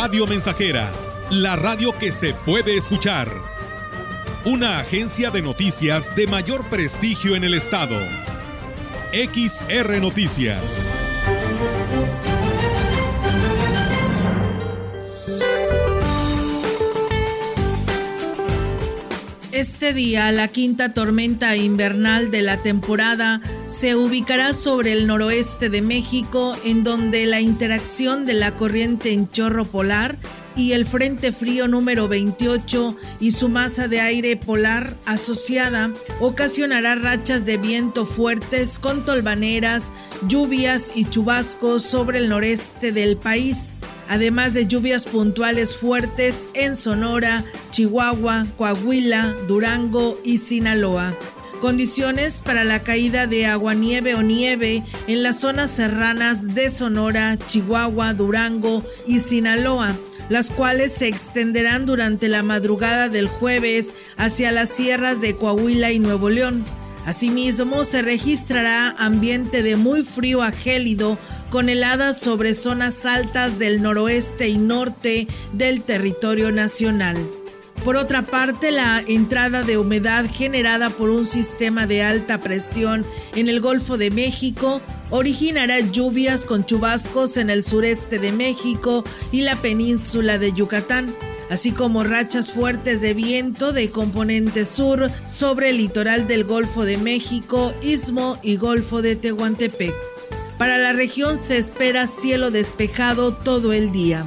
Radio Mensajera, la radio que se puede escuchar. Una agencia de noticias de mayor prestigio en el estado. XR Noticias. Este día, la quinta tormenta invernal de la temporada se ubicará sobre el noroeste de México, en donde la interacción de la corriente en chorro polar y el Frente Frío número 28 y su masa de aire polar asociada ocasionará rachas de viento fuertes con tolvaneras, lluvias y chubascos sobre el noreste del país además de lluvias puntuales fuertes en Sonora, Chihuahua, Coahuila, Durango y Sinaloa. Condiciones para la caída de aguanieve o nieve en las zonas serranas de Sonora, Chihuahua, Durango y Sinaloa, las cuales se extenderán durante la madrugada del jueves hacia las sierras de Coahuila y Nuevo León. Asimismo, se registrará ambiente de muy frío a gélido con heladas sobre zonas altas del noroeste y norte del territorio nacional. Por otra parte, la entrada de humedad generada por un sistema de alta presión en el Golfo de México originará lluvias con chubascos en el sureste de México y la península de Yucatán, así como rachas fuertes de viento de componente sur sobre el litoral del Golfo de México, Istmo y Golfo de Tehuantepec. Para la región se espera cielo despejado todo el día.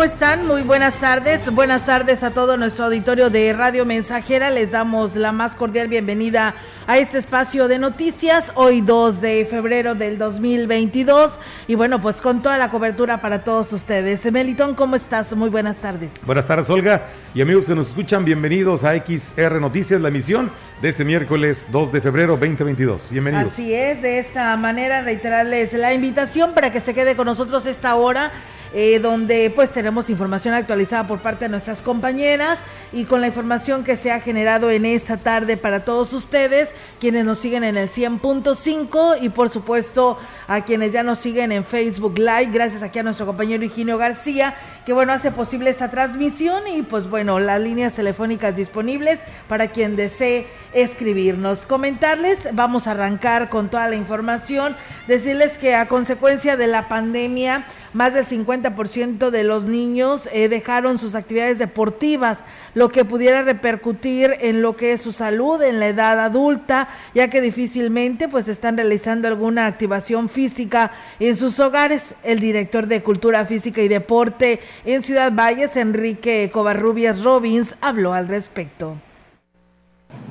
¿Cómo están? Muy buenas tardes. Buenas tardes a todo nuestro auditorio de Radio Mensajera. Les damos la más cordial bienvenida a este espacio de noticias, hoy 2 de febrero del 2022. Y bueno, pues con toda la cobertura para todos ustedes. Melitón, ¿cómo estás? Muy buenas tardes. Buenas tardes, Olga. Y amigos que nos escuchan, bienvenidos a XR Noticias, la emisión de este miércoles 2 de febrero 2022. Bienvenidos. Así es, de esta manera reiterarles la invitación para que se quede con nosotros esta hora eh, donde pues tenemos información actualizada por parte de nuestras compañeras y con la información que se ha generado en esta tarde para todos ustedes, quienes nos siguen en el 100.5 y por supuesto a quienes ya nos siguen en Facebook Live, gracias aquí a nuestro compañero Higinio García, que bueno, hace posible esta transmisión y pues bueno, las líneas telefónicas disponibles para quien desee escribirnos. Comentarles, vamos a arrancar con toda la información, decirles que a consecuencia de la pandemia, más del 50% de los niños eh, dejaron sus actividades deportivas, lo que pudiera repercutir en lo que es su salud en la edad adulta, ya que difícilmente pues están realizando alguna activación física en sus hogares. El director de Cultura Física y Deporte en Ciudad Valles, Enrique Covarrubias Robbins, habló al respecto.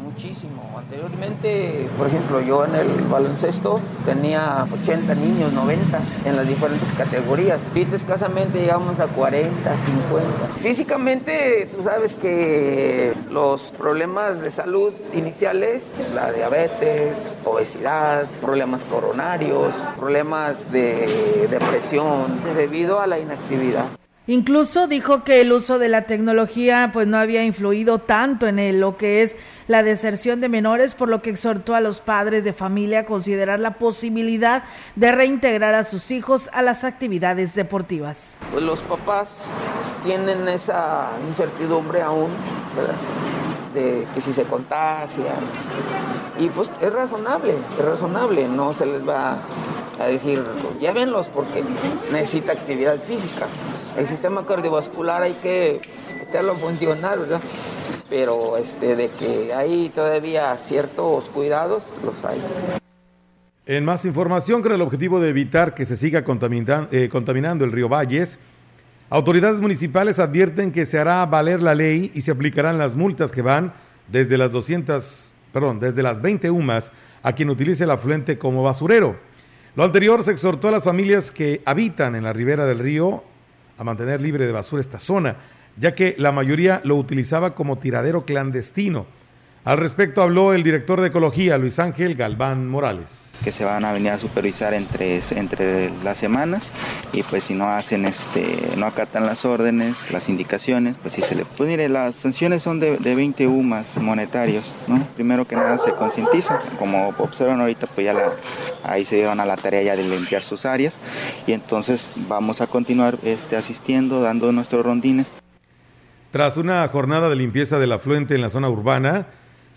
Muchísimo. Anteriormente, por ejemplo, yo en el baloncesto tenía 80 niños, 90 en las diferentes categorías. Ahorita escasamente llegamos a 40, 50. Físicamente, tú sabes que los problemas de salud iniciales, la diabetes, obesidad, problemas coronarios, problemas de depresión, debido a la inactividad. Incluso dijo que el uso de la tecnología pues no había influido tanto en él, lo que es la deserción de menores, por lo que exhortó a los padres de familia a considerar la posibilidad de reintegrar a sus hijos a las actividades deportivas. Pues los papás tienen esa incertidumbre aún, ¿verdad? De que si se contagian. Y pues es razonable, es razonable, no se les va a decir, llévenlos porque necesita actividad física. El sistema cardiovascular hay que meterlo a funcionar, ¿verdad? Pero este, de que hay todavía ciertos cuidados, los hay. En más información, con el objetivo de evitar que se siga eh, contaminando el río Valles, autoridades municipales advierten que se hará valer la ley y se aplicarán las multas que van desde las 200, perdón, desde las 20 UMAS a quien utilice el afluente como basurero. Lo anterior se exhortó a las familias que habitan en la ribera del río a mantener libre de basura esta zona, ya que la mayoría lo utilizaba como tiradero clandestino. Al respecto habló el director de Ecología, Luis Ángel Galván Morales. Que se van a venir a supervisar entre, entre las semanas y pues si no hacen este no acatan las órdenes las indicaciones pues sí se le pues mire las sanciones son de, de 20 UMAS monetarios no primero que nada se concientizan como observan ahorita pues ya la, ahí se dieron a la tarea ya de limpiar sus áreas y entonces vamos a continuar este asistiendo dando nuestros rondines. Tras una jornada de limpieza del afluente en la zona urbana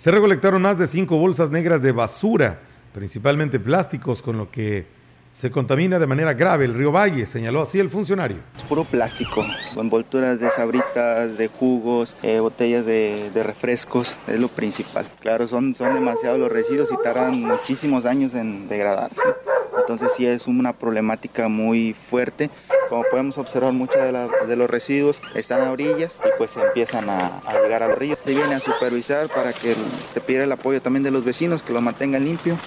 se recolectaron más de cinco bolsas negras de basura principalmente plásticos, con lo que se contamina de manera grave el río Valle, señaló así el funcionario. Es puro plástico, envolturas de sabritas, de jugos, eh, botellas de, refrescos, es lo principal. Claro, son, son demasiados los residuos y tardan muchísimos años en degradarse. Entonces sí es una problemática muy fuerte. Como podemos observar, muchos de, los residuos están a orillas y pues empiezan a, a, llegar al río. Se viene a supervisar para que te pida el apoyo también de los vecinos, que lo mantengan limpio.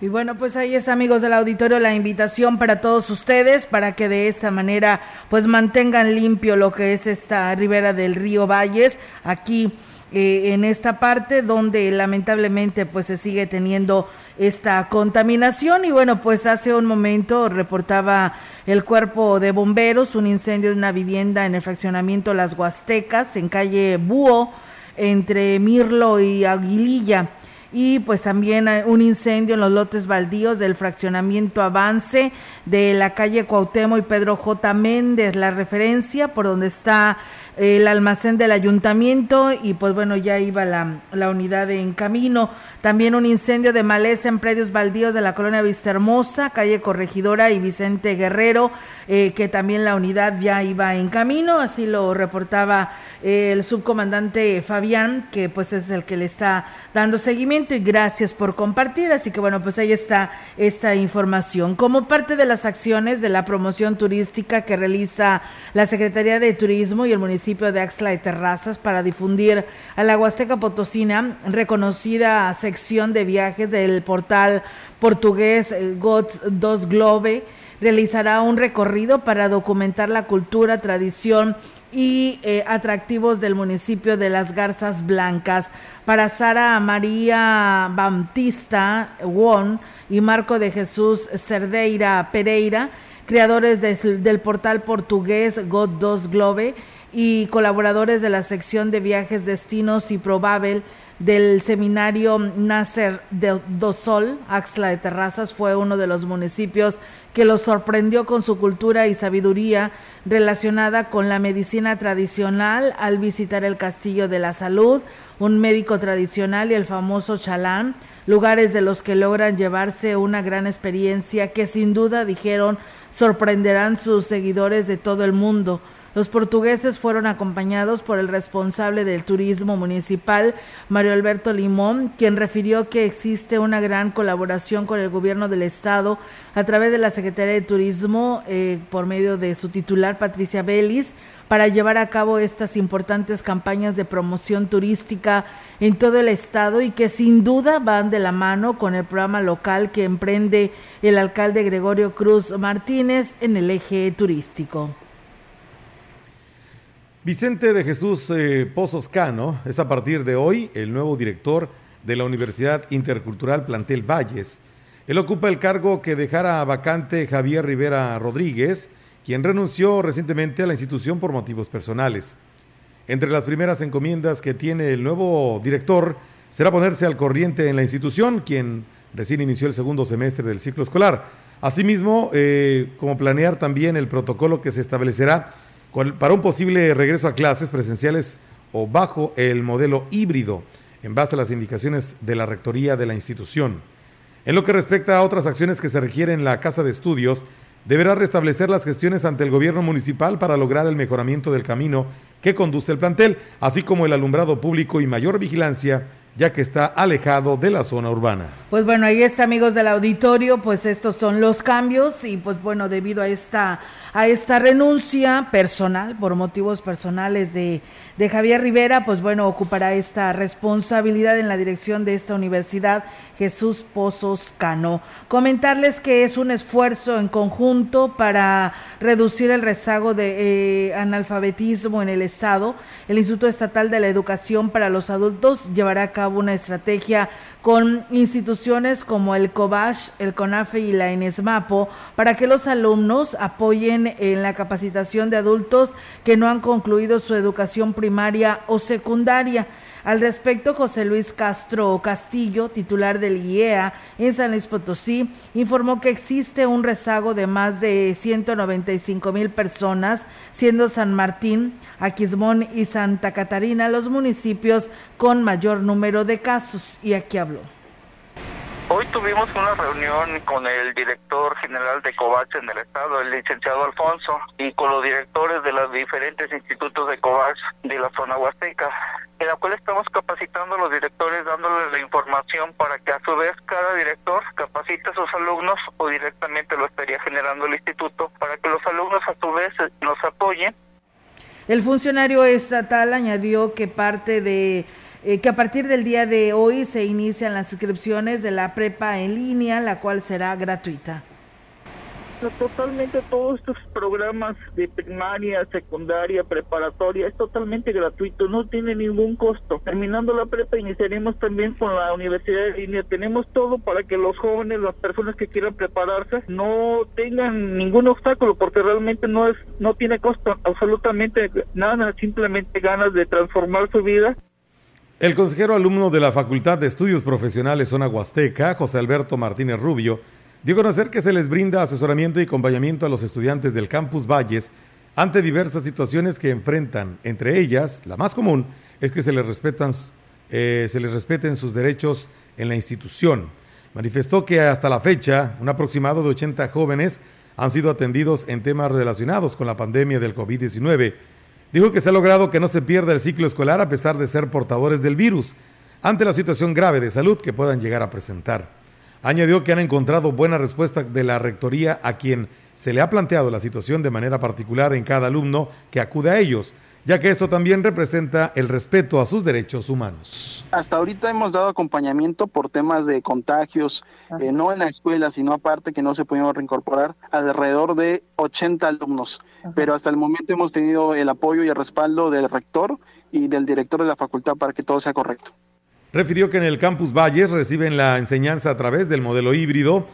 Y bueno, pues ahí es amigos del auditorio la invitación para todos ustedes para que de esta manera pues mantengan limpio lo que es esta ribera del río Valles aquí eh, en esta parte donde lamentablemente pues se sigue teniendo esta contaminación. Y bueno pues hace un momento reportaba el cuerpo de bomberos un incendio de una vivienda en el fraccionamiento Las Huastecas en calle Búho entre Mirlo y Aguililla. Y pues también un incendio en los lotes baldíos del fraccionamiento Avance de la calle Cuauhtémoc y Pedro J. Méndez, la referencia por donde está el almacén del ayuntamiento y pues bueno, ya iba la, la, unidad en camino. También un incendio de maleza en predios baldíos de la colonia Vistahermosa, calle Corregidora y Vicente Guerrero, eh, que también la unidad ya iba en camino, así lo reportaba eh, el subcomandante Fabián, que pues es el que le está dando seguimiento y gracias por compartir. Así que bueno, pues ahí está esta información. Como parte de las acciones de la promoción turística que realiza la Secretaría de Turismo y el municipio, de Axla de Terrazas para difundir a la Huasteca Potosina, reconocida sección de viajes del portal portugués eh, GOTS 2 Globe, realizará un recorrido para documentar la cultura, tradición y eh, atractivos del municipio de Las Garzas Blancas. Para Sara María Bautista Won y Marco de Jesús Cerdeira Pereira, creadores del portal portugués God2 Globe, y colaboradores de la sección de viajes, destinos y probable del seminario Nasser de Dosol, Axla de Terrazas, fue uno de los municipios que los sorprendió con su cultura y sabiduría relacionada con la medicina tradicional al visitar el Castillo de la Salud, un médico tradicional y el famoso Chalán, lugares de los que logran llevarse una gran experiencia que sin duda dijeron sorprenderán sus seguidores de todo el mundo. Los portugueses fueron acompañados por el responsable del turismo municipal, Mario Alberto Limón, quien refirió que existe una gran colaboración con el gobierno del estado a través de la Secretaría de Turismo eh, por medio de su titular, Patricia Vélez, para llevar a cabo estas importantes campañas de promoción turística en todo el estado y que sin duda van de la mano con el programa local que emprende el alcalde Gregorio Cruz Martínez en el eje turístico. Vicente de Jesús eh, Pozos Cano es a partir de hoy el nuevo director de la Universidad Intercultural Plantel Valles. Él ocupa el cargo que dejara vacante Javier Rivera Rodríguez, quien renunció recientemente a la institución por motivos personales. Entre las primeras encomiendas que tiene el nuevo director será ponerse al corriente en la institución, quien recién inició el segundo semestre del ciclo escolar. Asimismo, eh, como planear también el protocolo que se establecerá para un posible regreso a clases presenciales o bajo el modelo híbrido, en base a las indicaciones de la rectoría de la institución. En lo que respecta a otras acciones que se requieren en la Casa de Estudios, deberá restablecer las gestiones ante el gobierno municipal para lograr el mejoramiento del camino que conduce el plantel, así como el alumbrado público y mayor vigilancia ya que está alejado de la zona urbana. Pues bueno, ahí está amigos del auditorio, pues estos son los cambios y pues bueno, debido a esta a esta renuncia personal por motivos personales de de Javier Rivera, pues bueno, ocupará esta responsabilidad en la dirección de esta universidad, Jesús Pozos Cano. Comentarles que es un esfuerzo en conjunto para reducir el rezago de eh, analfabetismo en el Estado. El Instituto Estatal de la Educación para los Adultos llevará a cabo una estrategia con instituciones como el COBASH, el CONAFE y la ENESMAPO para que los alumnos apoyen en la capacitación de adultos que no han concluido su educación primaria o secundaria. Al respecto, José Luis Castro Castillo, titular del IEA en San Luis Potosí, informó que existe un rezago de más de 195 mil personas, siendo San Martín, Aquismón y Santa Catarina los municipios con mayor número de casos. Y aquí habló. Hoy tuvimos una reunión con el director general de COVAX en el estado, el licenciado Alfonso, y con los directores de los diferentes institutos de COVAX de la zona huasteca, en la cual estamos capacitando a los directores dándoles la información para que a su vez cada director capacite a sus alumnos o directamente lo estaría generando el instituto para que los alumnos a su vez nos apoyen. El funcionario estatal añadió que parte de eh, que a partir del día de hoy se inician las inscripciones de la prepa en línea, la cual será gratuita. Totalmente todos estos programas de primaria, secundaria, preparatoria es totalmente gratuito, no tiene ningún costo. Terminando la prepa iniciaremos también con la universidad de línea. Tenemos todo para que los jóvenes, las personas que quieran prepararse, no tengan ningún obstáculo porque realmente no es no tiene costo absolutamente nada, simplemente ganas de transformar su vida. El consejero alumno de la Facultad de Estudios Profesionales Zona Huasteca, José Alberto Martínez Rubio, dio a conocer que se les brinda asesoramiento y acompañamiento a los estudiantes del Campus Valles ante diversas situaciones que enfrentan. Entre ellas, la más común es que se les, respetan, eh, se les respeten sus derechos en la institución. Manifestó que hasta la fecha, un aproximado de 80 jóvenes han sido atendidos en temas relacionados con la pandemia del COVID-19 Dijo que se ha logrado que no se pierda el ciclo escolar a pesar de ser portadores del virus, ante la situación grave de salud que puedan llegar a presentar. Añadió que han encontrado buena respuesta de la Rectoría a quien se le ha planteado la situación de manera particular en cada alumno que acude a ellos, ya que esto también representa el respeto a sus derechos humanos. Hasta ahorita hemos dado acompañamiento por temas de contagios, eh, no en la escuela, sino aparte que no se pudieron reincorporar, alrededor de 80 alumnos. Pero hasta el momento hemos tenido el apoyo y el respaldo del rector y del director de la facultad para que todo sea correcto. Refirió que en el campus Valles reciben la enseñanza a través del modelo híbrido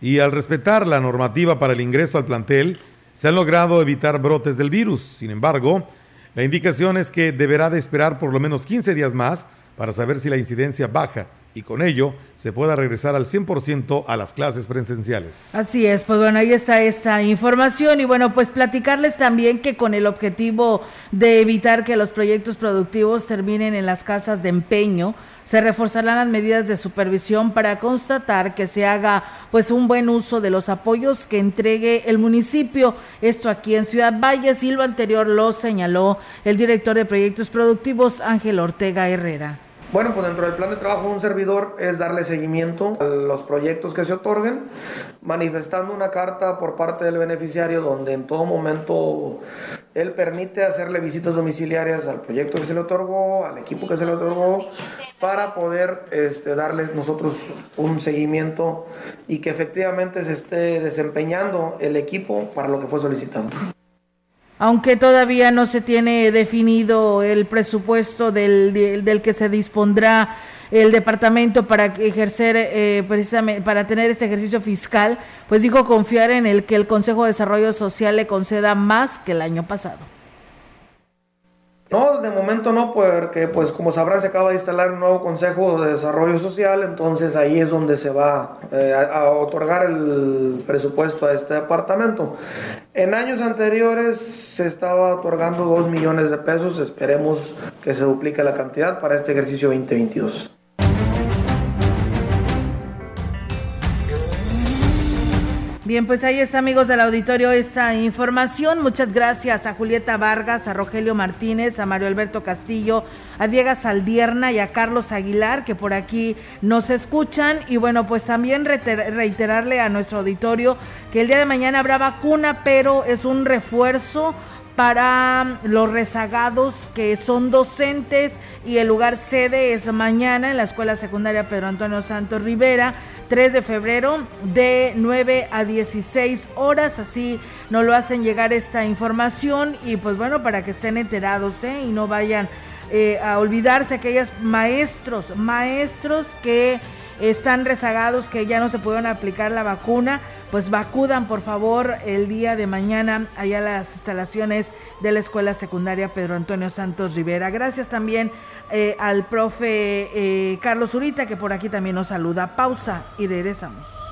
y al respetar la normativa para el ingreso al plantel, se han logrado evitar brotes del virus. Sin embargo, la indicación es que deberá de esperar por lo menos 15 días más para saber si la incidencia baja y con ello se pueda regresar al 100% a las clases presenciales. Así es, pues bueno, ahí está esta información y bueno, pues platicarles también que con el objetivo de evitar que los proyectos productivos terminen en las casas de empeño, se reforzarán las medidas de supervisión para constatar que se haga pues un buen uso de los apoyos que entregue el municipio. Esto aquí en Ciudad Valles y lo anterior lo señaló el director de proyectos productivos Ángel Ortega Herrera. Bueno, pues dentro del plan de trabajo de un servidor es darle seguimiento a los proyectos que se otorguen, manifestando una carta por parte del beneficiario donde en todo momento él permite hacerle visitas domiciliarias al proyecto que se le otorgó, al equipo que se le otorgó, para poder este, darles nosotros un seguimiento y que efectivamente se esté desempeñando el equipo para lo que fue solicitado aunque todavía no se tiene definido el presupuesto del, del, que se dispondrá el departamento para ejercer eh, precisamente para tener este ejercicio fiscal, pues dijo confiar en el que el Consejo de Desarrollo Social le conceda más que el año pasado. No, de momento no, porque pues como sabrán se acaba de instalar un nuevo Consejo de Desarrollo Social, entonces ahí es donde se va eh, a, otorgar el presupuesto a este departamento. En años anteriores se estaba otorgando 2 millones de pesos, esperemos que se duplique la cantidad para este ejercicio 2022. Bien, pues ahí está, amigos del auditorio, esta información. Muchas gracias a Julieta Vargas, a Rogelio Martínez, a Mario Alberto Castillo, a Diego Saldierna y a Carlos Aguilar, que por aquí nos escuchan. Y bueno, pues también reiterarle a nuestro auditorio que el día de mañana habrá vacuna, pero es un refuerzo para los rezagados que son docentes y el lugar sede es mañana en la Escuela Secundaria Pedro Antonio Santos Rivera. 3 de febrero de 9 a 16 horas, así nos lo hacen llegar esta información y pues bueno, para que estén enterados ¿eh? y no vayan eh, a olvidarse aquellos maestros, maestros que están rezagados, que ya no se pudieron aplicar la vacuna, pues vacudan por favor el día de mañana allá las instalaciones de la Escuela Secundaria Pedro Antonio Santos Rivera. Gracias también eh, al profe eh, Carlos Zurita que por aquí también nos saluda. Pausa y regresamos.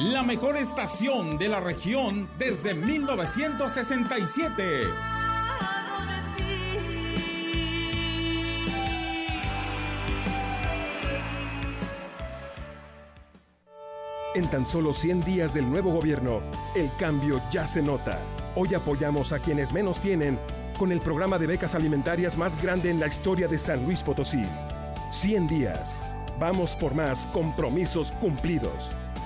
la mejor estación de la región desde 1967. En tan solo 100 días del nuevo gobierno, el cambio ya se nota. Hoy apoyamos a quienes menos tienen con el programa de becas alimentarias más grande en la historia de San Luis Potosí. 100 días. Vamos por más compromisos cumplidos.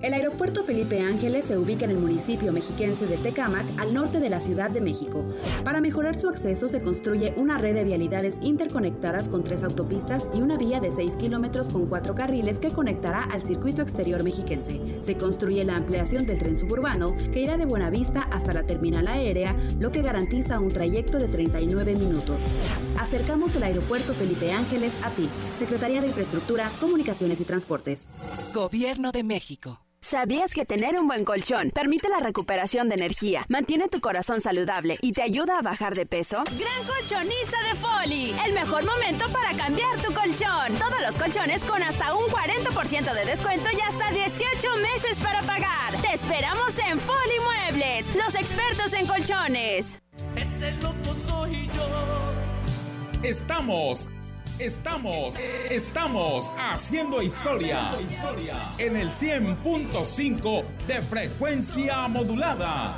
El aeropuerto Felipe Ángeles se ubica en el municipio mexiquense de Tecámac, al norte de la Ciudad de México. Para mejorar su acceso se construye una red de vialidades interconectadas con tres autopistas y una vía de 6 kilómetros con cuatro carriles que conectará al circuito exterior mexiquense. Se construye la ampliación del tren suburbano que irá de Buenavista hasta la terminal aérea, lo que garantiza un trayecto de 39 minutos. Acercamos el aeropuerto Felipe Ángeles a ti, Secretaría de Infraestructura, Comunicaciones y Transportes. Gobierno de México. ¿Sabías que tener un buen colchón permite la recuperación de energía, mantiene tu corazón saludable y te ayuda a bajar de peso? Gran colchonista de Foli, el mejor momento para cambiar tu colchón. Todos los colchones con hasta un 40% de descuento y hasta 18 meses para pagar. Te esperamos en Foli Muebles, los expertos en colchones. Ese loco soy yo. Estamos Estamos, estamos haciendo historia en el 100.5 de frecuencia modulada.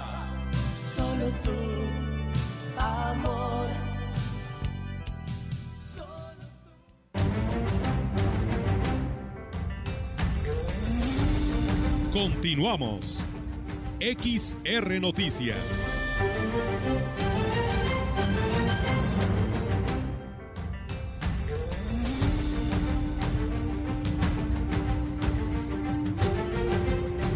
Solo tú, amor. Continuamos. XR Noticias.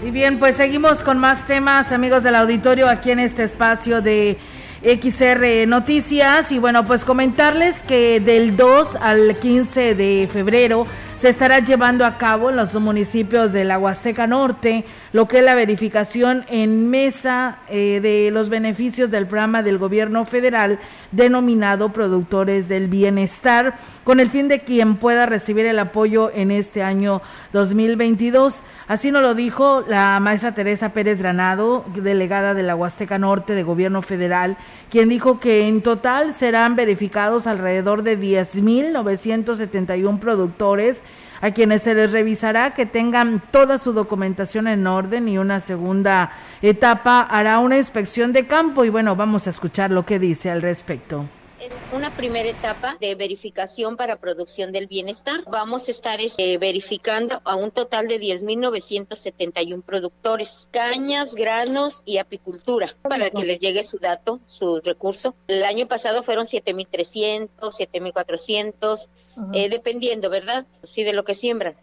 Y bien, pues seguimos con más temas, amigos del auditorio, aquí en este espacio de XR Noticias. Y bueno, pues comentarles que del 2 al 15 de febrero se estará llevando a cabo en los municipios de la Huasteca Norte lo que es la verificación en mesa eh, de los beneficios del programa del gobierno federal denominado Productores del Bienestar, con el fin de quien pueda recibir el apoyo en este año 2022. Así nos lo dijo la maestra Teresa Pérez Granado, delegada de la Huasteca Norte de Gobierno Federal, quien dijo que en total serán verificados alrededor de 10.971 productores a quienes se les revisará que tengan toda su documentación en orden y una segunda etapa hará una inspección de campo y bueno, vamos a escuchar lo que dice al respecto. Es una primera etapa de verificación para producción del bienestar. Vamos a estar este, verificando a un total de 10.971 productores, cañas, granos y apicultura, para que les llegue su dato, su recurso. El año pasado fueron 7.300, 7.400, eh, dependiendo, ¿verdad? Sí, de lo que siembran.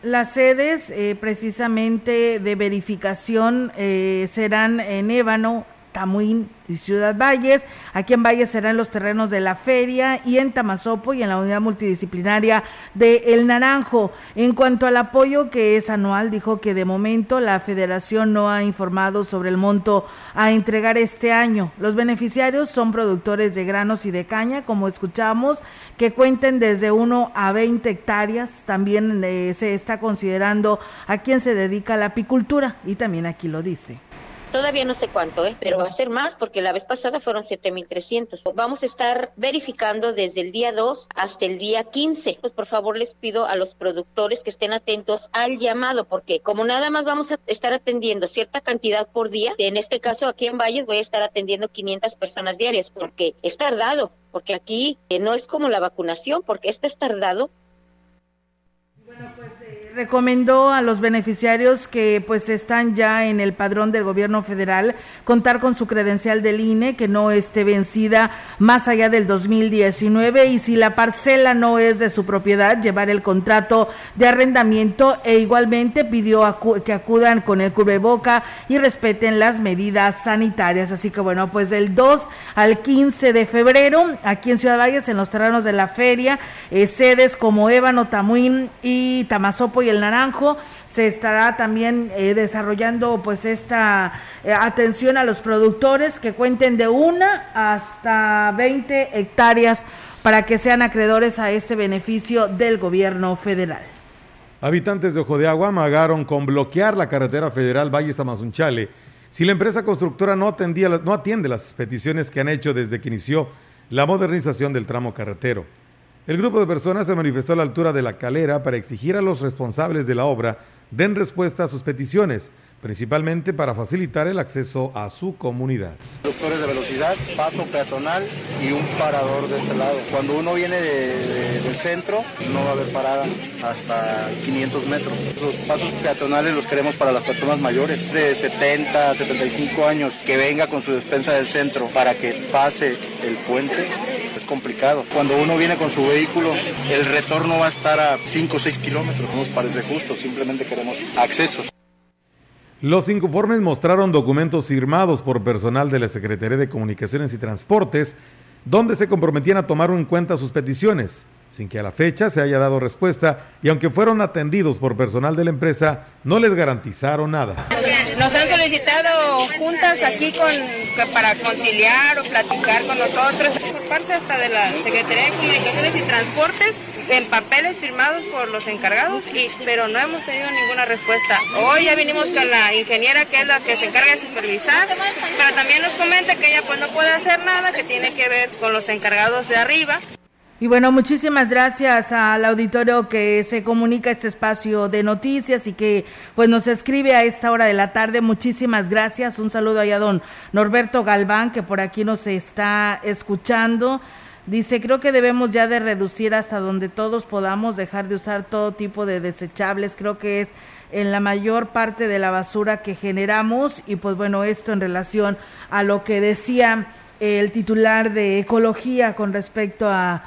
Las sedes eh, precisamente de verificación eh, serán en Ébano, Tamuín y Ciudad Valles. Aquí en Valles serán los terrenos de la feria y en Tamazopo y en la unidad multidisciplinaria de El Naranjo. En cuanto al apoyo que es anual, dijo que de momento la federación no ha informado sobre el monto a entregar este año. Los beneficiarios son productores de granos y de caña, como escuchamos, que cuenten desde 1 a 20 hectáreas. También eh, se está considerando a quien se dedica a la apicultura y también aquí lo dice. Todavía no sé cuánto, ¿eh? pero va a ser más porque la vez pasada fueron 7.300. Vamos a estar verificando desde el día 2 hasta el día 15. Pues por favor les pido a los productores que estén atentos al llamado porque como nada más vamos a estar atendiendo cierta cantidad por día, en este caso aquí en Valles voy a estar atendiendo 500 personas diarias porque es tardado, porque aquí eh, no es como la vacunación, porque esto es tardado. Bueno, pues... Eh recomendó a los beneficiarios que pues están ya en el padrón del gobierno federal contar con su credencial del INE que no esté vencida más allá del 2019 y si la parcela no es de su propiedad llevar el contrato de arrendamiento e igualmente pidió que acudan con el cubreboca y respeten las medidas sanitarias. Así que bueno pues del 2 al 15 de febrero aquí en Ciudad Valles en los terrenos de la feria eh, sedes como Ébano, Tamuín y Tamazopo el Naranjo se estará también eh, desarrollando pues esta eh, atención a los productores que cuenten de una hasta 20 hectáreas para que sean acreedores a este beneficio del gobierno federal. Habitantes de Ojo de Agua amagaron con bloquear la carretera federal Valles Amazunchale si la empresa constructora no, atendía, no atiende las peticiones que han hecho desde que inició la modernización del tramo carretero. El grupo de personas se manifestó a la altura de la calera para exigir a los responsables de la obra den respuesta a sus peticiones, principalmente para facilitar el acceso a su comunidad. Reductores de velocidad, paso peatonal y un parador de este lado. Cuando uno viene del centro, no va a haber parada hasta 500 metros. Los pasos peatonales los queremos para las personas mayores de 70, 75 años, que venga con su despensa del centro para que pase el puente. Es complicado. Cuando uno viene con su vehículo, el retorno va a estar a 5 o 6 kilómetros. No nos parece justo, simplemente queremos accesos. Los inconformes mostraron documentos firmados por personal de la Secretaría de Comunicaciones y Transportes, donde se comprometían a tomar en cuenta sus peticiones, sin que a la fecha se haya dado respuesta y aunque fueron atendidos por personal de la empresa, no les garantizaron nada. Nos han solicitado juntas aquí con, para conciliar o platicar con nosotros, por parte hasta de la Secretaría de Comunicaciones y Transportes, en papeles firmados por los encargados, y, pero no hemos tenido ninguna respuesta. Hoy ya vinimos con la ingeniera que es la que se encarga de supervisar, pero también nos comenta que ella pues no puede hacer nada, que tiene que ver con los encargados de arriba. Y bueno, muchísimas gracias al auditorio que se comunica este espacio de noticias y que pues nos escribe a esta hora de la tarde. Muchísimas gracias. Un saludo allá a don Norberto Galván que por aquí nos está escuchando. Dice, creo que debemos ya de reducir hasta donde todos podamos dejar de usar todo tipo de desechables. Creo que es en la mayor parte de la basura que generamos y pues bueno, esto en relación a lo que decía el titular de ecología con respecto a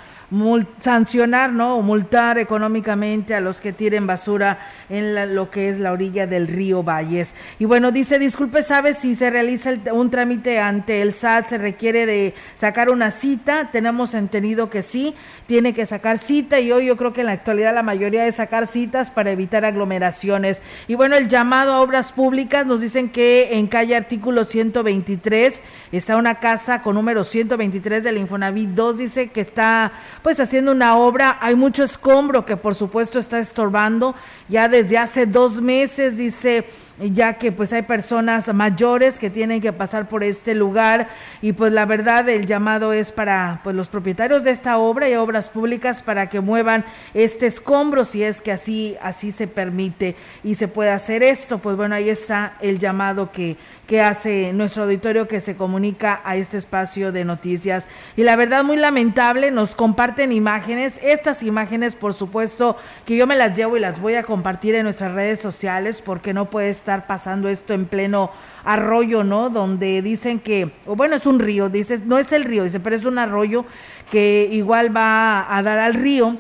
sancionar, ¿no? O multar económicamente a los que tiren basura en lo que es la orilla del río Valles. Y bueno, dice, disculpe, ¿sabe si se realiza un trámite ante el SAT? ¿Se requiere de sacar una cita? Tenemos entendido que sí, tiene que sacar cita y hoy yo creo que en la actualidad la mayoría de sacar citas para evitar aglomeraciones. Y bueno, el llamado a obras públicas nos dicen que en calle artículo 123 está una casa con número 123 del Infonavit 2, dice que está pues haciendo una obra. Hay mucho escombro que por supuesto está estorbando ya desde hace dos meses, dice ya que pues hay personas mayores que tienen que pasar por este lugar. Y pues la verdad el llamado es para pues los propietarios de esta obra y obras públicas para que muevan este escombro si es que así así se permite y se puede hacer esto, pues bueno, ahí está el llamado que que hace nuestro auditorio que se comunica a este espacio de noticias. Y la verdad, muy lamentable, nos comparten imágenes, estas imágenes, por supuesto, que yo me las llevo y las voy a compartir en nuestras redes sociales, porque no puede estar pasando esto en pleno arroyo, ¿no? Donde dicen que, o bueno, es un río, dices, no es el río, dice, pero es un arroyo que igual va a dar al río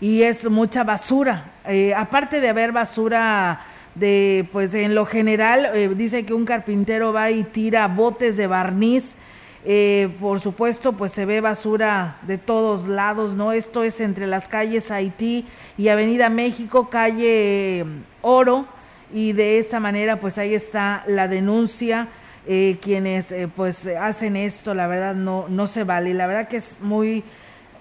y es mucha basura. Eh, aparte de haber basura de pues en lo general eh, dice que un carpintero va y tira botes de barniz eh, por supuesto pues se ve basura de todos lados no esto es entre las calles Haití y Avenida México calle Oro y de esta manera pues ahí está la denuncia quienes pues hacen esto la verdad no no se vale. La verdad que es muy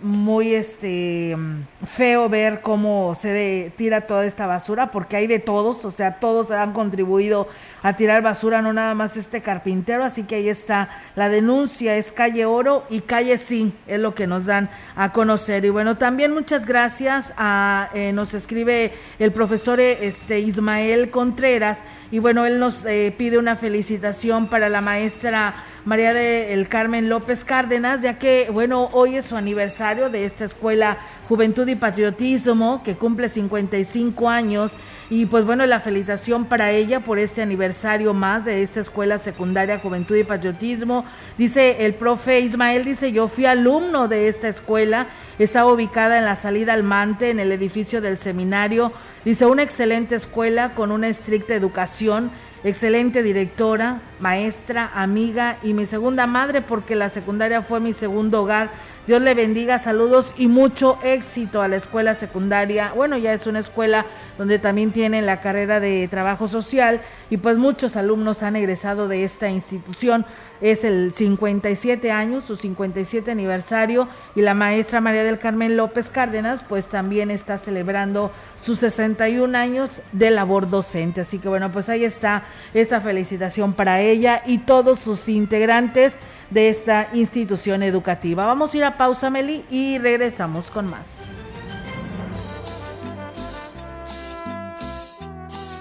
muy este feo ver cómo se tira toda esta basura porque hay de todos, o sea, todos han contribuido a tirar basura, no nada más este carpintero, así que ahí está la denuncia, es calle Oro y calle Sí, es lo que nos dan a conocer. Y bueno, también muchas gracias a, eh, nos escribe el profesor este, Ismael Contreras, y bueno, él nos eh, pide una felicitación para la maestra María del Carmen López Cárdenas, ya que, bueno, hoy es su aniversario de esta escuela Juventud y Patriotismo, que cumple 55 años. Y pues bueno, la felicitación para ella por este aniversario más de esta escuela secundaria Juventud y Patriotismo. Dice el profe Ismael, dice, yo fui alumno de esta escuela, estaba ubicada en la salida al Mante, en el edificio del seminario. Dice, una excelente escuela con una estricta educación excelente directora, maestra, amiga y mi segunda madre porque la secundaria fue mi segundo hogar. Dios le bendiga, saludos y mucho éxito a la escuela secundaria. Bueno, ya es una escuela donde también tienen la carrera de trabajo social y pues muchos alumnos han egresado de esta institución es el 57 años, su 57 aniversario, y la maestra María del Carmen López Cárdenas, pues también está celebrando sus 61 años de labor docente. Así que bueno, pues ahí está esta felicitación para ella y todos sus integrantes de esta institución educativa. Vamos a ir a pausa, Meli, y regresamos con más.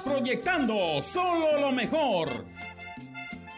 Proyectando solo lo mejor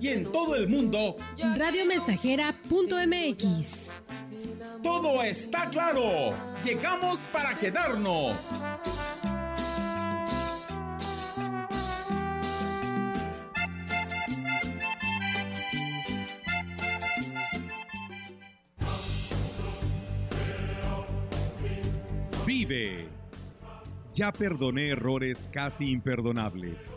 y en todo el mundo radiomensajera.mx. Todo está claro. Llegamos para quedarnos. Vive. Ya perdoné errores casi imperdonables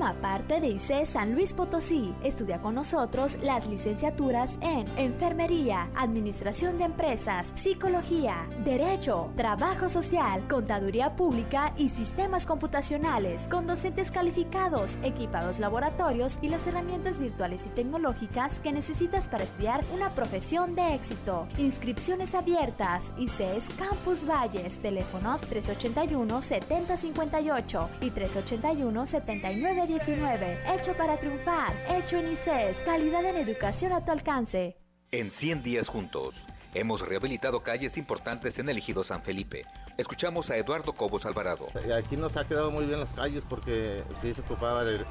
Forma parte de ICE San Luis Potosí. Estudia con nosotros las licenciaturas en Enfermería, Administración de Empresas, Psicología, Derecho, Trabajo Social, Contaduría Pública y Sistemas Computacionales, con docentes calificados, equipados laboratorios y las herramientas virtuales y tecnológicas que necesitas para estudiar una profesión de éxito. Inscripciones abiertas. ICES Campus Valles. Teléfonos 381 7058 y 381 79 19 Hecho para triunfar. Hecho en ICES. Calidad en educación a tu alcance. En 100 días juntos. Hemos rehabilitado calles importantes en el ejido San Felipe. Escuchamos a Eduardo Cobos Alvarado. Aquí nos ha quedado muy bien las calles porque sí se ocupaba el,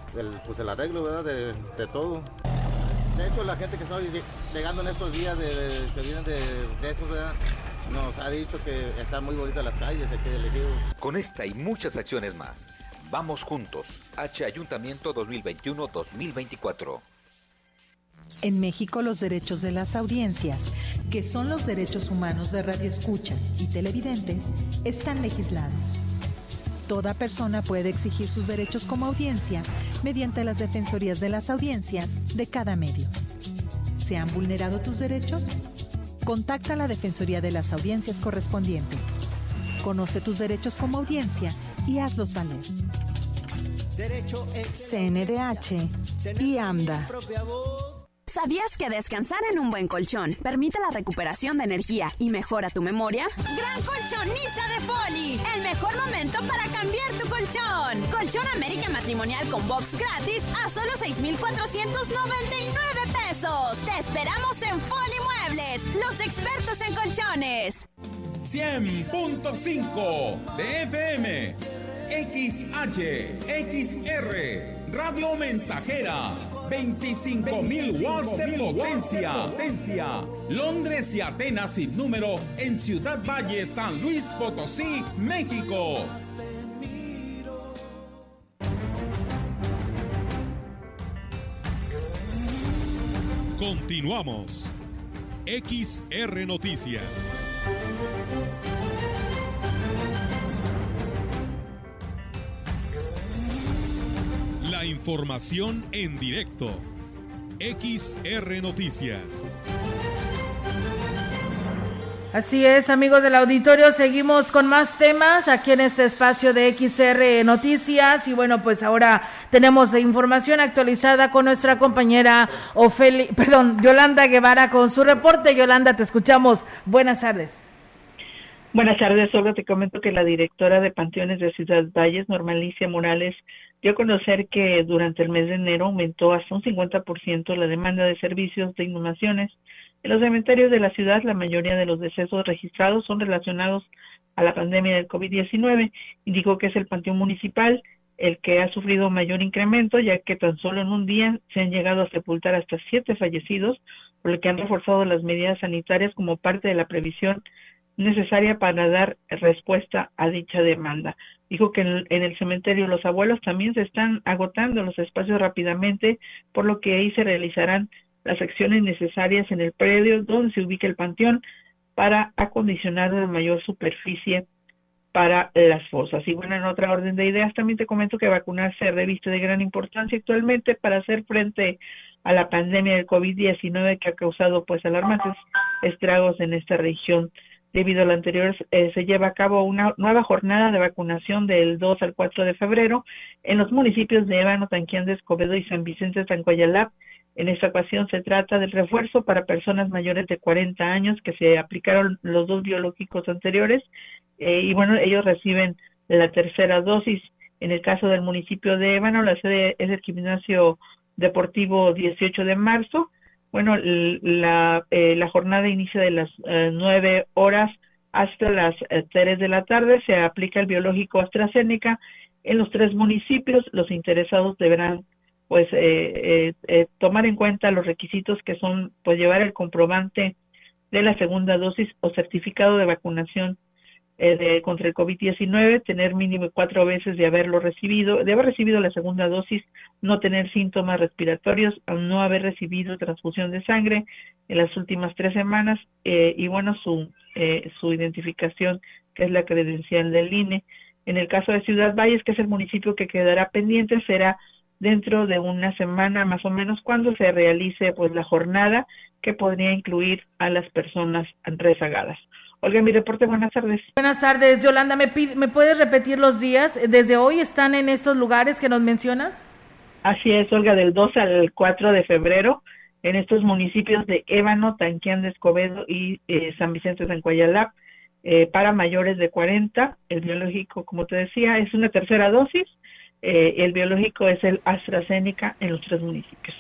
pues el arreglo ¿verdad? De, de, todo. De hecho, la gente que está llegando en estos días de, que vienen de lejos, ¿verdad? nos ha dicho que están muy bonitas las calles aquí del ejido. Con esta y muchas acciones más Vamos juntos. H Ayuntamiento 2021-2024. En México los derechos de las audiencias, que son los derechos humanos de radioescuchas y televidentes, están legislados. Toda persona puede exigir sus derechos como audiencia mediante las defensorías de las audiencias de cada medio. ¿Se han vulnerado tus derechos? Contacta a la Defensoría de las Audiencias correspondiente. Conoce tus derechos como audiencia y hazlos valer. CNDH y AMDA. ¿Sabías que descansar en un buen colchón permite la recuperación de energía y mejora tu memoria? Gran Colchoniza de Foli, el mejor momento para cambiar tu colchón. Colchón América Matrimonial con box gratis a solo 6,499 pesos. Te esperamos en Foli Muebles, los expertos en colchones. 100.5 de FM, XH, XR, Radio Mensajera, 25.000 watts de potencia. Londres y Atenas sin número en Ciudad Valle, San Luis Potosí, México. Continuamos. XR Noticias. La información en directo. XR Noticias. Así es, amigos del auditorio, seguimos con más temas aquí en este espacio de XR Noticias y bueno, pues ahora tenemos información actualizada con nuestra compañera Ofeli, perdón, Yolanda Guevara con su reporte. Yolanda, te escuchamos. Buenas tardes. Buenas tardes, solo te comento que la directora de Panteones de Ciudad Valles, Normalicia Morales, dio a conocer que durante el mes de enero aumentó hasta un 50% la demanda de servicios de inhumaciones. En los cementerios de la ciudad, la mayoría de los decesos registrados son relacionados a la pandemia del COVID-19. Indicó que es el Panteón Municipal el que ha sufrido mayor incremento, ya que tan solo en un día se han llegado a sepultar hasta siete fallecidos, por lo que han reforzado las medidas sanitarias como parte de la previsión necesaria para dar respuesta a dicha demanda. Dijo que en, el cementerio Los Abuelos también se están agotando los espacios rápidamente, por lo que ahí se realizarán las acciones necesarias en el predio donde se ubica el panteón para acondicionar una mayor superficie para las fosas. Y bueno, en otra orden de ideas, también te comento que vacunarse reviste de gran importancia actualmente para hacer frente a la pandemia del COVID-19 que ha causado pues alarmantes estragos en esta región. Debido a lo anterior, eh, se lleva a cabo una nueva jornada de vacunación del 2 al 4 de febrero en los municipios de Ébano, Tanquián de Escobedo y San Vicente Tancoyalap. En esta ocasión se trata del refuerzo para personas mayores de 40 años que se aplicaron los dos biológicos anteriores eh, y bueno, ellos reciben la tercera dosis. En el caso del municipio de Ébano, la sede es el gimnasio deportivo 18 de marzo bueno, la, eh, la jornada inicia de las eh, nueve horas hasta las 3 eh, de la tarde se aplica el biológico AstraZeneca en los tres municipios. Los interesados deberán pues eh, eh, tomar en cuenta los requisitos que son pues llevar el comprobante de la segunda dosis o certificado de vacunación de, contra el COVID-19, tener mínimo cuatro veces de haberlo recibido, de haber recibido la segunda dosis, no tener síntomas respiratorios, no haber recibido transfusión de sangre en las últimas tres semanas y bueno, su eh, su identificación, que es la credencial del INE. En el caso de Ciudad Valles, que es el municipio que quedará pendiente, será dentro de una semana más o menos cuando se realice pues la jornada que podría incluir a las personas rezagadas. Olga, mi reporte, buenas tardes. Buenas tardes, Yolanda, ¿me, ¿me puedes repetir los días? ¿Desde hoy están en estos lugares que nos mencionas? Así es, Olga, del 2 al 4 de febrero en estos municipios de Ébano, Tanquián de Escobedo y eh, San Vicente de Cuayalap eh, para mayores de 40. El biológico, como te decía, es una tercera dosis. Eh, el biológico es el AstraZeneca en los tres municipios.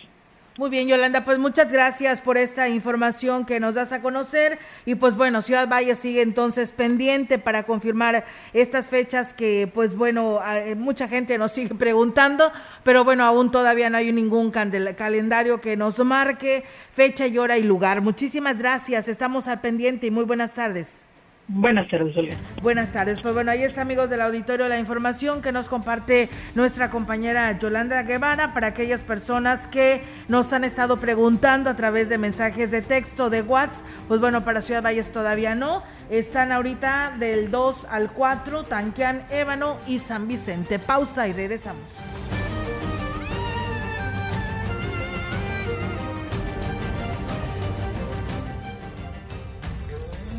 Muy bien, Yolanda, pues muchas gracias por esta información que nos das a conocer. Y pues bueno, Ciudad Valle sigue entonces pendiente para confirmar estas fechas que pues bueno, mucha gente nos sigue preguntando, pero bueno, aún todavía no hay ningún calendario que nos marque fecha y hora y lugar. Muchísimas gracias, estamos al pendiente y muy buenas tardes. Buenas tardes, Olga. Buenas tardes. Pues bueno, ahí está, amigos del auditorio, la información que nos comparte nuestra compañera Yolanda Guevara para aquellas personas que nos han estado preguntando a través de mensajes de texto de WhatsApp. Pues bueno, para Ciudad Valles todavía no. Están ahorita del 2 al 4, Tanquián, Ébano y San Vicente. Pausa y regresamos.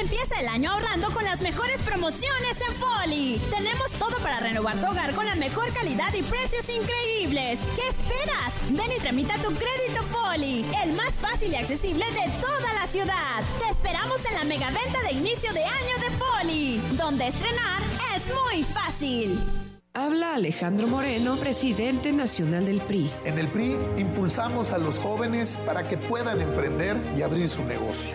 Empieza el año ahorrando con las mejores promociones en Foli. Tenemos todo para renovar tu hogar con la mejor calidad y precios increíbles. ¿Qué esperas? Ven y tramita tu crédito Foli, el más fácil y accesible de toda la ciudad. Te esperamos en la mega venta de inicio de año de Foli, donde estrenar es muy fácil. Habla Alejandro Moreno, presidente nacional del PRI. En el PRI impulsamos a los jóvenes para que puedan emprender y abrir su negocio.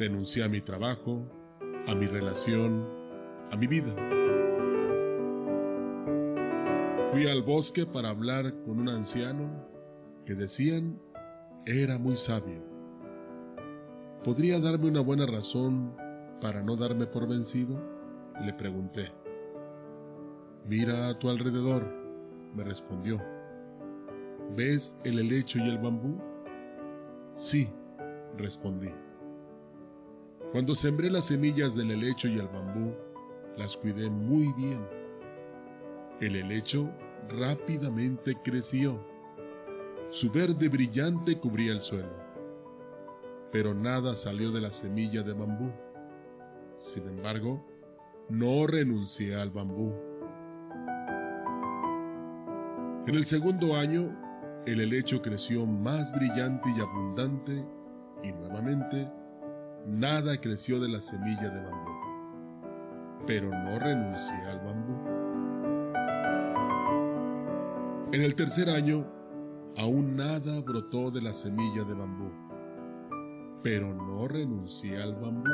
Renuncié a mi trabajo, a mi relación, a mi vida. Fui al bosque para hablar con un anciano que decían era muy sabio. ¿Podría darme una buena razón para no darme por vencido? Le pregunté. Mira a tu alrededor, me respondió. ¿Ves el helecho y el bambú? Sí, respondí. Cuando sembré las semillas del helecho y el bambú, las cuidé muy bien. El helecho rápidamente creció. Su verde brillante cubría el suelo. Pero nada salió de la semilla de bambú. Sin embargo, no renuncié al bambú. En el segundo año el helecho creció más brillante y abundante y nuevamente nada creció de la semilla de bambú. Pero no renuncié al bambú. En el tercer año, aún nada brotó de la semilla de bambú. Pero no renuncié al bambú.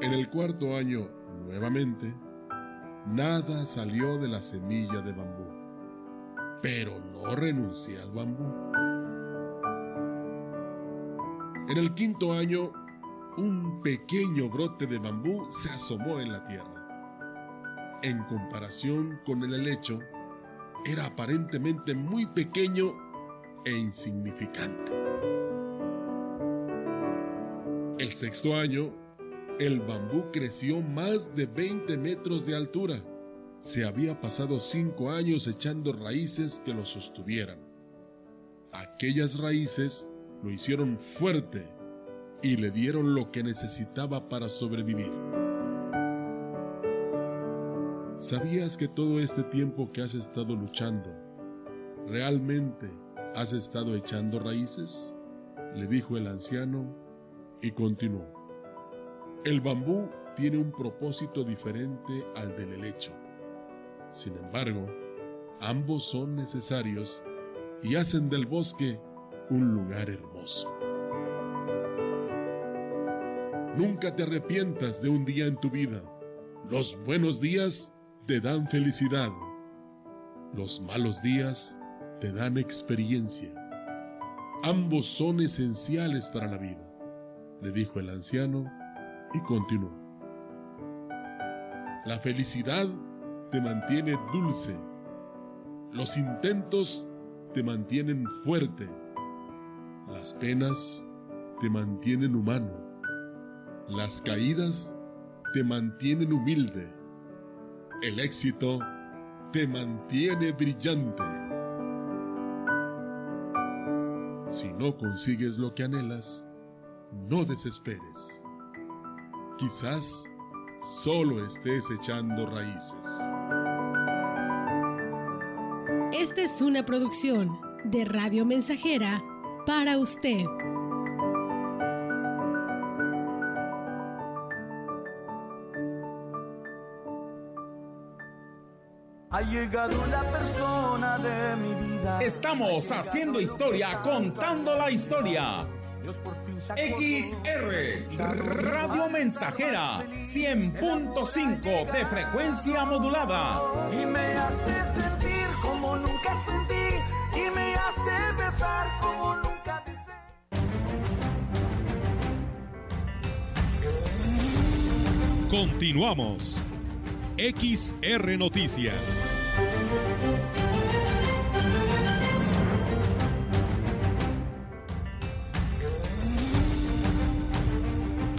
En el cuarto año, nuevamente, nada salió de la semilla de bambú, pero no renuncié al bambú. En el quinto año, un pequeño brote de bambú se asomó en la tierra. En comparación con el helecho, era aparentemente muy pequeño e insignificante. El sexto año, el bambú creció más de 20 metros de altura. Se había pasado cinco años echando raíces que lo sostuvieran. Aquellas raíces lo hicieron fuerte y le dieron lo que necesitaba para sobrevivir. ¿Sabías que todo este tiempo que has estado luchando, realmente has estado echando raíces? Le dijo el anciano y continuó. El bambú tiene un propósito diferente al del helecho. Sin embargo, ambos son necesarios y hacen del bosque un lugar hermoso. Nunca te arrepientas de un día en tu vida. Los buenos días te dan felicidad. Los malos días te dan experiencia. Ambos son esenciales para la vida, le dijo el anciano y continuó. La felicidad te mantiene dulce. Los intentos te mantienen fuerte. Las penas te mantienen humano. Las caídas te mantienen humilde. El éxito te mantiene brillante. Si no consigues lo que anhelas, no desesperes. Quizás solo estés echando raíces. Esta es una producción de Radio Mensajera para usted. Ha llegado la persona de mi vida. Estamos haciendo historia, contando la historia. XR Radio Mensajera 100.5 de frecuencia modulada. Continuamos. XR Noticias.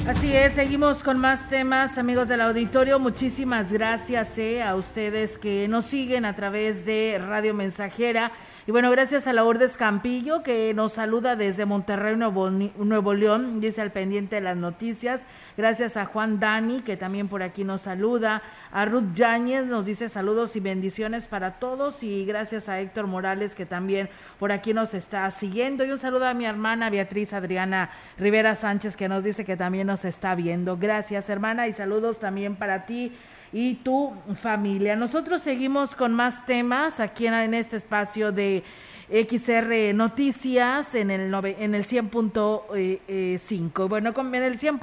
Así es, seguimos con más temas, amigos del auditorio. Muchísimas gracias eh, a ustedes que nos siguen a través de Radio Mensajera. Y bueno, gracias a Lourdes Campillo que nos saluda desde Monterrey, Nuevo, Nuevo León, dice al pendiente de las noticias. Gracias a Juan Dani que también por aquí nos saluda. A Ruth Yáñez nos dice saludos y bendiciones para todos. Y gracias a Héctor Morales que también por aquí nos está siguiendo. Y un saludo a mi hermana Beatriz Adriana Rivera Sánchez que nos dice que también nos está viendo. Gracias hermana y saludos también para ti y tu familia. Nosotros seguimos con más temas aquí en, este espacio de XR Noticias en el en el 100.5. Eh, eh, bueno, en el 100.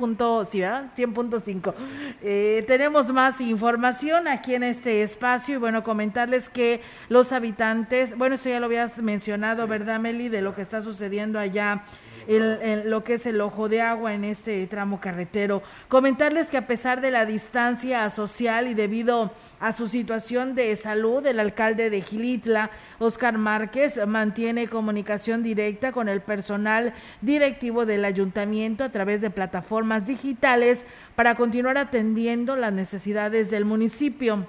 Sí, 100.5. Eh, tenemos más información aquí en este espacio y bueno, comentarles que los habitantes, bueno, eso ya lo habías mencionado, ¿verdad, Meli? De lo que está sucediendo allá el, lo que es el ojo de agua en este tramo carretero. Comentarles que a pesar de la distancia social y debido a su situación de salud, el alcalde de Gilitla, Oscar Márquez, mantiene comunicación directa con el personal directivo del ayuntamiento a través de plataformas digitales para continuar atendiendo las necesidades del municipio.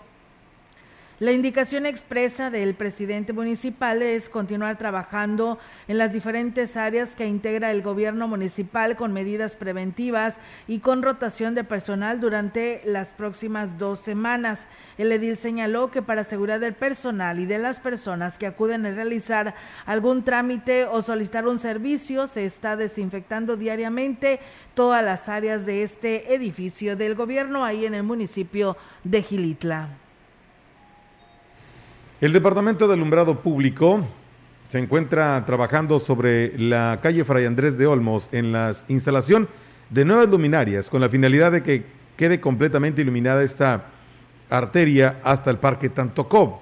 La indicación expresa del presidente municipal es continuar trabajando en las diferentes áreas que integra el gobierno municipal con medidas preventivas y con rotación de personal durante las próximas dos semanas. El edil señaló que para asegurar del personal y de las personas que acuden a realizar algún trámite o solicitar un servicio, se está desinfectando diariamente todas las áreas de este edificio del gobierno ahí en el municipio de Gilitla. El Departamento de Alumbrado Público se encuentra trabajando sobre la calle Fray Andrés de Olmos en la instalación de nuevas luminarias con la finalidad de que quede completamente iluminada esta arteria hasta el Parque Tantocob.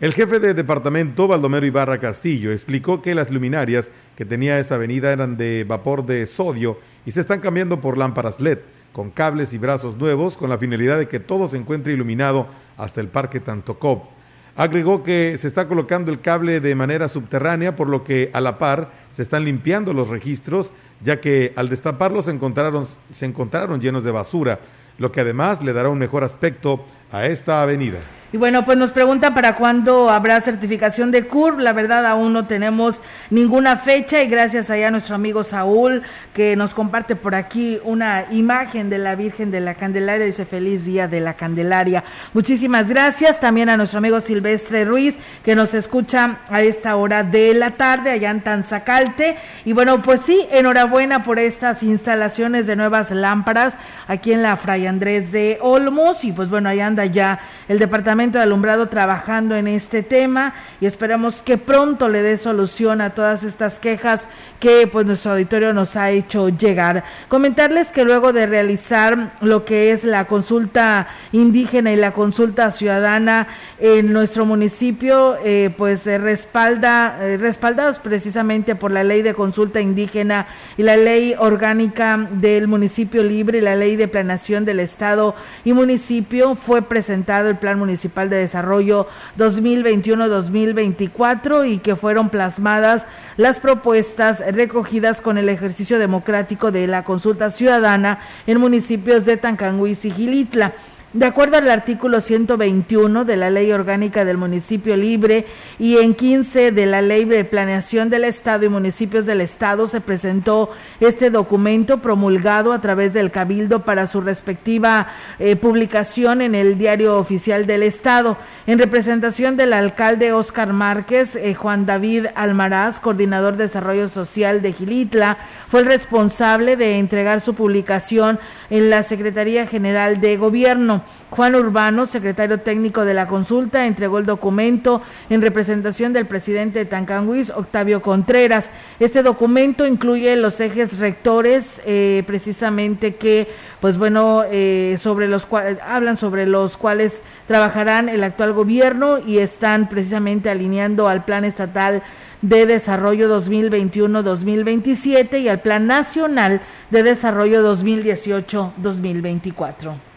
El jefe de departamento, Baldomero Ibarra Castillo, explicó que las luminarias que tenía esa avenida eran de vapor de sodio y se están cambiando por lámparas LED, con cables y brazos nuevos, con la finalidad de que todo se encuentre iluminado hasta el Parque Tantocob. Agregó que se está colocando el cable de manera subterránea, por lo que a la par se están limpiando los registros, ya que al destaparlos se encontraron, se encontraron llenos de basura, lo que además le dará un mejor aspecto a esta avenida. Y bueno, pues nos pregunta para cuándo habrá certificación de CURB. La verdad, aún no tenemos ninguna fecha y gracias allá a nuestro amigo Saúl que nos comparte por aquí una imagen de la Virgen de la Candelaria. Dice feliz día de la Candelaria. Muchísimas gracias. También a nuestro amigo Silvestre Ruiz que nos escucha a esta hora de la tarde allá en Tanzacalte. Y bueno, pues sí, enhorabuena por estas instalaciones de nuevas lámparas aquí en la Fray Andrés de Olmos. Y pues bueno, ahí anda ya el departamento de Alumbrado trabajando en este tema y esperamos que pronto le dé solución a todas estas quejas que pues nuestro auditorio nos ha hecho llegar. Comentarles que luego de realizar lo que es la consulta indígena y la consulta ciudadana en nuestro municipio, eh, pues respalda, eh, respaldados precisamente por la ley de consulta indígena y la ley orgánica del municipio libre y la ley de planeación del Estado y municipio, fue presentado el Plan Municipal de Desarrollo 2021-2024 y que fueron plasmadas las propuestas recogidas con el ejercicio democrático de la consulta ciudadana en municipios de Tancanguis y Gilitla. De acuerdo al artículo 121 de la Ley Orgánica del Municipio Libre y en 15 de la Ley de Planeación del Estado y Municipios del Estado, se presentó este documento promulgado a través del Cabildo para su respectiva eh, publicación en el Diario Oficial del Estado. En representación del alcalde Óscar Márquez, eh, Juan David Almaraz, coordinador de Desarrollo Social de Gilitla, fue el responsable de entregar su publicación en la Secretaría General de Gobierno. Juan Urbano, secretario técnico de la consulta, entregó el documento en representación del presidente de Tancanguis, Octavio Contreras. Este documento incluye los ejes rectores, eh, precisamente que, pues bueno, eh, sobre los cuales hablan sobre los cuales trabajarán el actual gobierno y están precisamente alineando al plan estatal de Desarrollo 2021-2027 y al Plan Nacional de Desarrollo 2018-2024.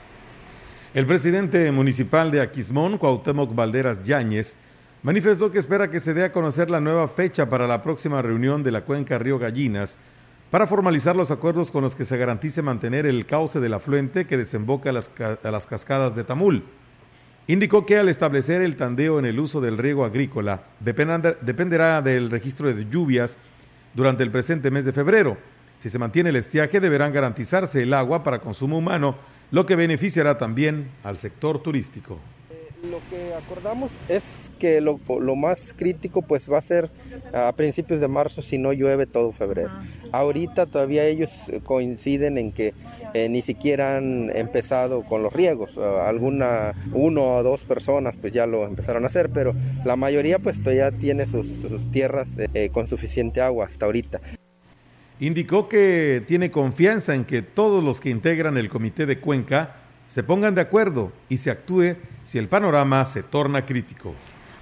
El presidente municipal de Aquismón, Cuauhtémoc Valderas Yáñez, manifestó que espera que se dé a conocer la nueva fecha para la próxima reunión de la cuenca Río Gallinas para formalizar los acuerdos con los que se garantice mantener el cauce del afluente que desemboca a las, a las cascadas de Tamul. Indicó que al establecer el tandeo en el uso del riego agrícola dependerá del registro de lluvias durante el presente mes de febrero. Si se mantiene el estiaje, deberán garantizarse el agua para consumo humano, lo que beneficiará también al sector turístico. Lo que acordamos es que lo, lo, más crítico pues va a ser a principios de marzo si no llueve todo febrero. Ahorita todavía ellos coinciden en que eh, ni siquiera han empezado con los riegos. alguna, uno o dos personas pues ya lo empezaron a hacer, pero la mayoría pues todavía tiene sus, sus tierras eh, con suficiente agua hasta ahorita. Indicó que tiene confianza en que todos los que integran el comité de Cuenca se pongan de acuerdo y se actúe si el panorama se torna crítico.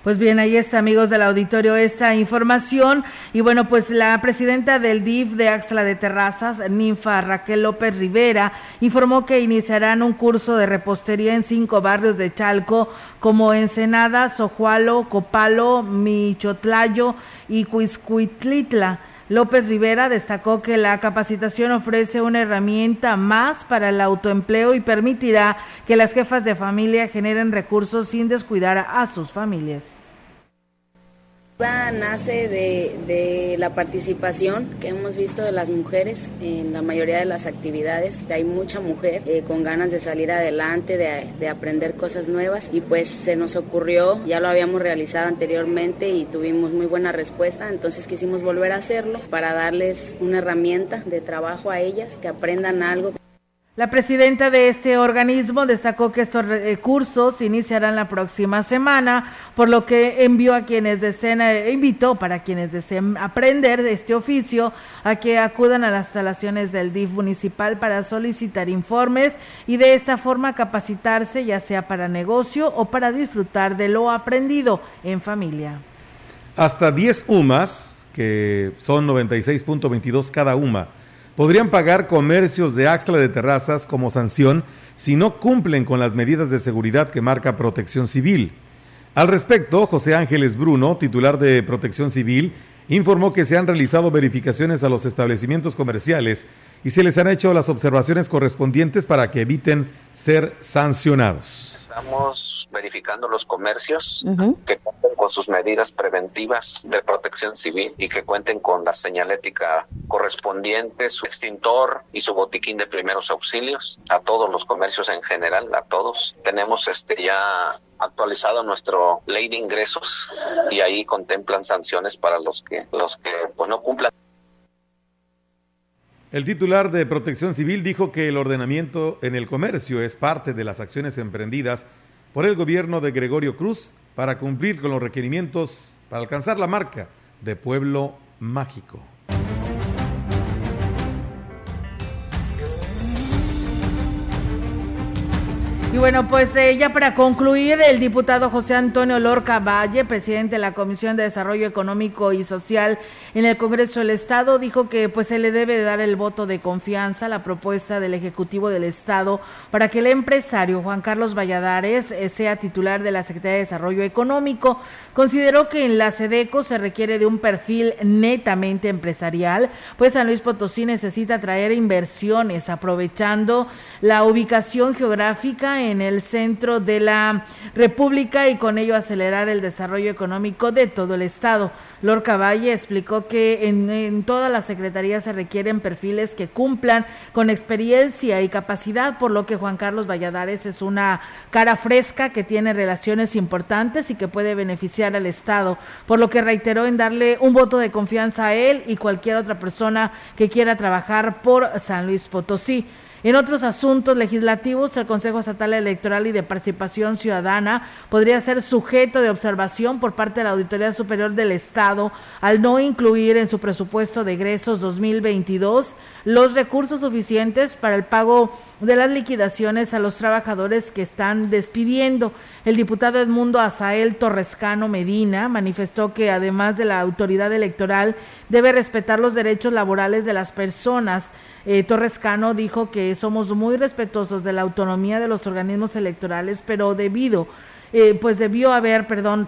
Pues bien, ahí está, amigos del auditorio, esta información. Y bueno, pues la presidenta del DIF de Axla de Terrazas, Ninfa Raquel López Rivera, informó que iniciarán un curso de repostería en cinco barrios de Chalco, como Ensenada, Sojualo, Copalo, Michotlayo y Cuiscuitlitla. López Rivera destacó que la capacitación ofrece una herramienta más para el autoempleo y permitirá que las jefas de familia generen recursos sin descuidar a sus familias nace de, la participación que hemos visto de las mujeres en la mayoría de las actividades. Hay mucha mujer eh, con ganas de salir adelante, de, de, aprender cosas nuevas y pues se nos ocurrió, ya lo habíamos realizado anteriormente y tuvimos muy buena respuesta, entonces quisimos volver a hacerlo para darles una herramienta de trabajo a ellas, que aprendan algo. La presidenta de este organismo destacó que estos cursos iniciarán la próxima semana, por lo que envió a quienes deseen, eh, invitó para quienes deseen aprender de este oficio a que acudan a las instalaciones del DIF municipal para solicitar informes y de esta forma capacitarse ya sea para negocio o para disfrutar de lo aprendido en familia. Hasta 10 UMAS, que son 96.22 cada UMA, podrían pagar comercios de Axla de terrazas como sanción si no cumplen con las medidas de seguridad que marca Protección Civil. Al respecto, José Ángeles Bruno, titular de Protección Civil, informó que se han realizado verificaciones a los establecimientos comerciales y se les han hecho las observaciones correspondientes para que eviten ser sancionados estamos verificando los comercios que cuenten con sus medidas preventivas de protección civil y que cuenten con la señalética correspondiente, su extintor y su botiquín de primeros auxilios a todos los comercios en general, a todos. Tenemos este ya actualizado nuestro ley de ingresos y ahí contemplan sanciones para los que los que pues no cumplan el titular de Protección Civil dijo que el ordenamiento en el comercio es parte de las acciones emprendidas por el gobierno de Gregorio Cruz para cumplir con los requerimientos para alcanzar la marca de pueblo mágico. Y bueno, pues eh, ya para concluir, el diputado José Antonio Lorca Valle, presidente de la Comisión de Desarrollo Económico y Social en el Congreso del Estado, dijo que pues se le debe dar el voto de confianza a la propuesta del Ejecutivo del Estado para que el empresario Juan Carlos Valladares eh, sea titular de la Secretaría de Desarrollo Económico. Consideró que en la SEDECO se requiere de un perfil netamente empresarial, pues San Luis Potosí necesita traer inversiones aprovechando la ubicación geográfica en el centro de la República y con ello acelerar el desarrollo económico de todo el estado. Lorca Valle explicó que en, en todas las secretarías se requieren perfiles que cumplan con experiencia y capacidad, por lo que Juan Carlos Valladares es una cara fresca que tiene relaciones importantes y que puede beneficiar al Estado, por lo que reiteró en darle un voto de confianza a él y cualquier otra persona que quiera trabajar por San Luis Potosí. En otros asuntos legislativos, el Consejo Estatal Electoral y de Participación Ciudadana podría ser sujeto de observación por parte de la Auditoría Superior del Estado al no incluir en su presupuesto de egresos 2022 los recursos suficientes para el pago de las liquidaciones a los trabajadores que están despidiendo. El diputado Edmundo Azael Torrescano Medina manifestó que además de la autoridad electoral debe respetar los derechos laborales de las personas. Eh, Torres Cano dijo que somos muy respetuosos de la autonomía de los organismos electorales, pero debido, eh, pues debió haber, perdón,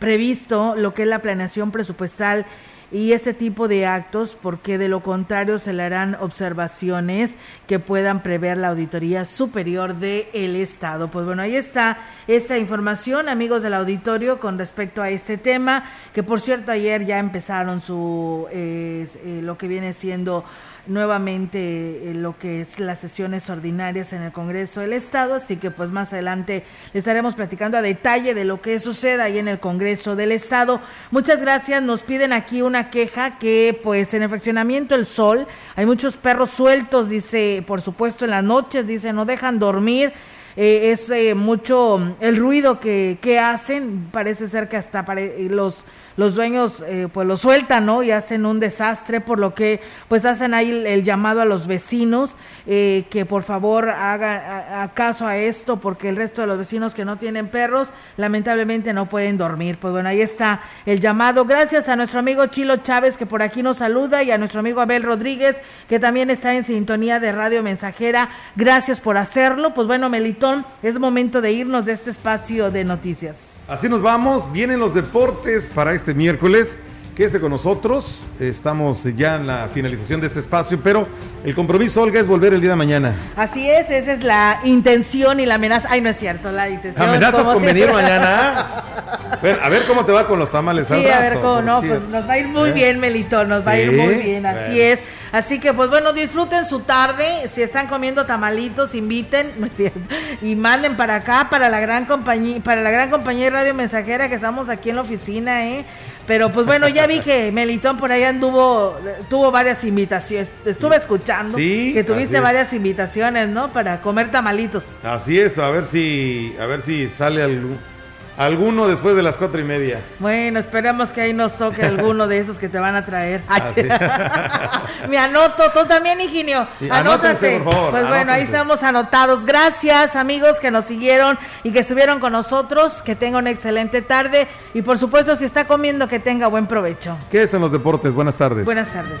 previsto lo que es la planeación presupuestal y este tipo de actos, porque de lo contrario se le harán observaciones que puedan prever la Auditoría Superior del el Estado. Pues bueno, ahí está esta información, amigos del auditorio, con respecto a este tema, que por cierto ayer ya empezaron su, eh, eh, lo que viene siendo nuevamente eh, lo que es las sesiones ordinarias en el Congreso del Estado, así que pues más adelante le estaremos platicando a detalle de lo que suceda ahí en el Congreso del Estado. Muchas gracias, nos piden aquí una queja que pues en el fraccionamiento El Sol hay muchos perros sueltos, dice, por supuesto en las noches, dice, no dejan dormir. Eh, es eh, mucho el ruido que, que, hacen, parece ser que hasta los los dueños eh, pues lo sueltan, ¿no? Y hacen un desastre, por lo que pues hacen ahí el, llamado a los vecinos eh, que por favor hagan caso a esto, porque el resto de los vecinos que no tienen perros lamentablemente no pueden dormir. Pues bueno, ahí está el llamado. Gracias a nuestro amigo Chilo Chávez que por aquí nos saluda y a nuestro amigo Abel Rodríguez que también está en sintonía de Radio Mensajera. Gracias por hacerlo. Pues bueno, Melitón, es momento de irnos de este espacio de noticias. Así nos vamos, vienen los deportes para este miércoles. Quédese con nosotros, estamos ya en la finalización de este espacio, pero el compromiso, Olga, es volver el día de mañana. Así es, esa es la intención y la amenaza. Ay, no es cierto, la intención. ¿Amenazas con venir mañana? a ver cómo te va con los tamales. Sí, a ver cómo, no, pues nos va a ir muy ¿Eh? bien, Melito, nos va a ir muy bien, así es. Así que pues bueno, disfruten su tarde, si están comiendo tamalitos, inviten y manden para acá para la gran compañía, para la gran compañía de Radio Mensajera que estamos aquí en la oficina, ¿eh? Pero pues bueno, ya vi que Melitón por ahí anduvo, tuvo varias invitaciones. Estuve escuchando que tuviste varias invitaciones, ¿no? Para comer tamalitos. Así es, a ver si, a ver si sale algún, alguno después de las cuatro y media. Bueno, esperemos que ahí nos toque alguno de esos que te van a traer. Me anoto, tú también, Higinio. Anótate. pues bueno, ahí estamos anotados. Gracias, amigos que nos siguieron y que estuvieron con nosotros. Que tengan una excelente tarde. Y por supuesto, si está comiendo, que tenga buen provecho. ¿Qué es en los deportes? Buenas tardes. Buenas tardes.